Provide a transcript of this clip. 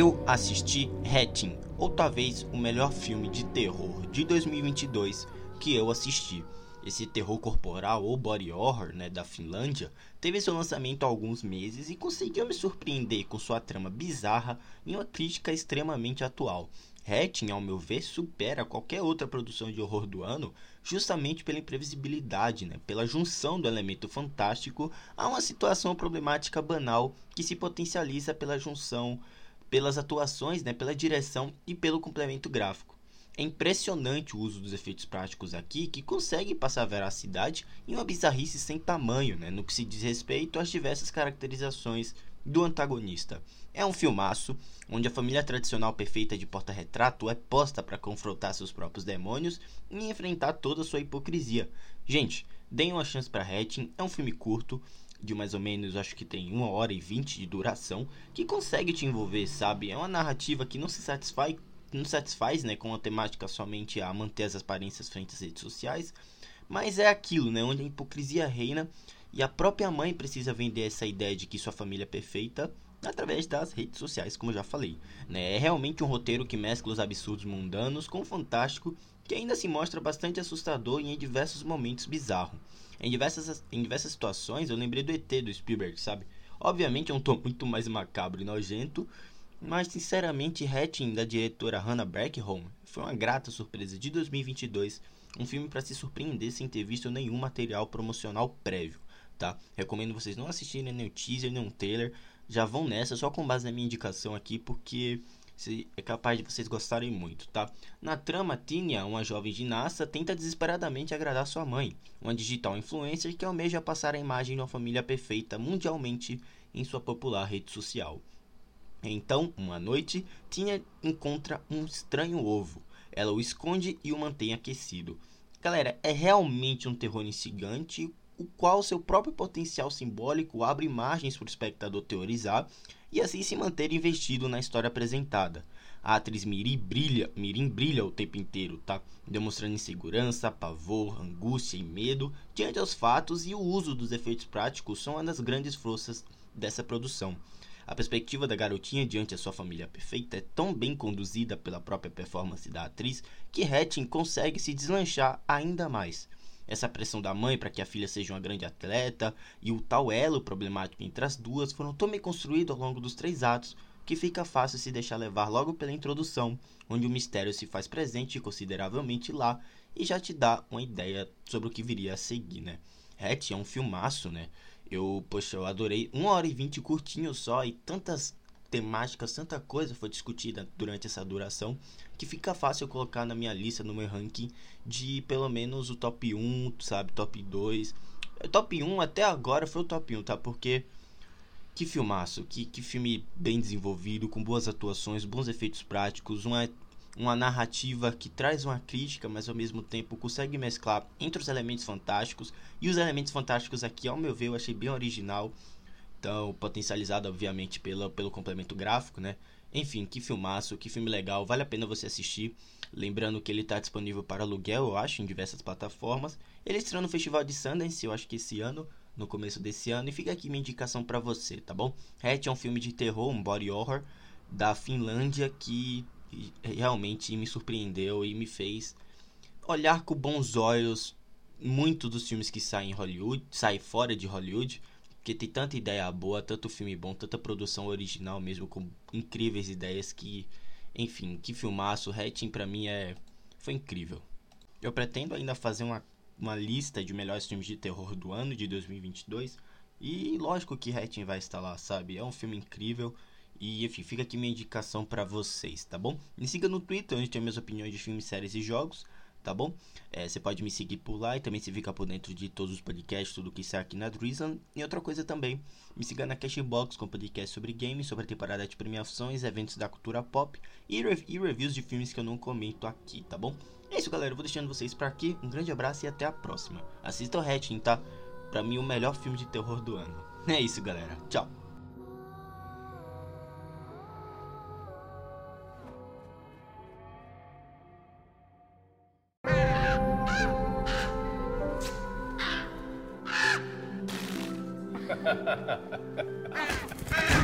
Eu assisti Hatching, ou talvez o melhor filme de terror de 2022 que eu assisti. Esse terror corporal ou body horror né, da Finlândia teve seu lançamento há alguns meses e conseguiu me surpreender com sua trama bizarra e uma crítica extremamente atual. Hatching, ao meu ver, supera qualquer outra produção de horror do ano justamente pela imprevisibilidade, né? pela junção do elemento fantástico a uma situação problemática banal que se potencializa pela junção, pelas atuações, né? pela direção e pelo complemento gráfico. É impressionante o uso dos efeitos práticos aqui, que consegue passar veracidade em uma bizarrice sem tamanho, né, no que se diz respeito às diversas caracterizações do antagonista. É um filmaço onde a família tradicional perfeita de porta-retrato é posta para confrontar seus próprios demônios e enfrentar toda a sua hipocrisia. Gente, deem uma chance para Hatching, é um filme curto, de mais ou menos, acho que tem uma hora e vinte de duração, que consegue te envolver, sabe? É uma narrativa que não se satisfaz não satisfaz né, com a temática somente a manter as aparências frente às redes sociais, mas é aquilo, né, onde a hipocrisia reina e a própria mãe precisa vender essa ideia de que sua família é perfeita através das redes sociais, como eu já falei. Né? É realmente um roteiro que mescla os absurdos mundanos com o fantástico, que ainda se mostra bastante assustador e em diversos momentos bizarro. Em diversas, em diversas situações eu lembrei do ET do Spielberg, sabe? Obviamente é um tom muito mais macabro e nojento, mas sinceramente Hatching da diretora Hannah Berkholm foi uma grata surpresa de 2022, um filme para se surpreender sem ter visto nenhum material promocional prévio, tá? Recomendo vocês não assistirem o teaser nem o trailer, já vão nessa só com base na minha indicação aqui porque é capaz de vocês gostarem muito, tá? Na trama, Tinia, uma jovem ginasta, tenta desesperadamente agradar sua mãe, uma digital influencer que almeja passar a imagem de uma família perfeita mundialmente em sua popular rede social. Então, uma noite, Tina encontra um estranho ovo. Ela o esconde e o mantém aquecido. Galera, é realmente um terror instigante, o qual seu próprio potencial simbólico abre margens para o espectador teorizar e assim se manter investido na história apresentada. A atriz Mirim brilha, Mirim brilha o tempo inteiro, tá? Demonstrando insegurança, pavor, angústia e medo diante aos fatos e o uso dos efeitos práticos são uma das grandes forças dessa produção. A perspectiva da garotinha diante a sua família perfeita é tão bem conduzida pela própria performance da atriz que Hatching consegue se deslanchar ainda mais. Essa pressão da mãe para que a filha seja uma grande atleta e o tal elo problemático entre as duas foram tão bem construídos ao longo dos três atos que fica fácil se deixar levar logo pela introdução, onde o mistério se faz presente consideravelmente lá e já te dá uma ideia sobre o que viria a seguir, né? Hatch é um filmaço, né? Eu, poxa, eu adorei. Uma hora e vinte curtinho só e tantas temáticas, tanta coisa foi discutida durante essa duração que fica fácil eu colocar na minha lista, no meu ranking, de pelo menos o top 1, sabe? Top 2. Top 1 até agora foi o top 1, tá? Porque que filmaço, que, que filme bem desenvolvido, com boas atuações, bons efeitos práticos, uma uma narrativa que traz uma crítica, mas ao mesmo tempo consegue mesclar entre os elementos fantásticos. E os elementos fantásticos aqui, ao meu ver, eu achei bem original. Então, potencializado, obviamente, pelo, pelo complemento gráfico, né? Enfim, que filmaço, que filme legal, vale a pena você assistir. Lembrando que ele está disponível para aluguel, eu acho, em diversas plataformas. Ele estreou no Festival de Sundance, eu acho que esse ano, no começo desse ano. E fica aqui minha indicação para você, tá bom? Hatch é um filme de terror, um body horror, da Finlândia, que realmente me surpreendeu e me fez olhar com bons olhos muito dos filmes que saem em Hollywood, saem fora de Hollywood, porque tem tanta ideia boa, tanto filme bom, tanta produção original mesmo com incríveis ideias que, enfim, que filmaço, Hatching para mim é foi incrível. Eu pretendo ainda fazer uma, uma lista de melhores filmes de terror do ano de 2022 e lógico que Hatching vai estar lá, sabe? É um filme incrível. E enfim, fica aqui minha indicação para vocês, tá bom? Me siga no Twitter, onde tem minhas opiniões de filmes, séries e jogos, tá bom? É, você pode me seguir por lá e também se fica por dentro de todos os podcasts, tudo que sai aqui na Drizzle. E outra coisa também, me siga na Cashbox com podcast sobre games, sobre a temporada de premiações, eventos da cultura pop e, re e reviews de filmes que eu não comento aqui, tá bom? É isso, galera. Eu vou deixando vocês por aqui. Um grande abraço e até a próxima. Assista o Hatching, tá? Pra mim, o melhor filme de terror do ano. É isso, galera. Tchau. ah!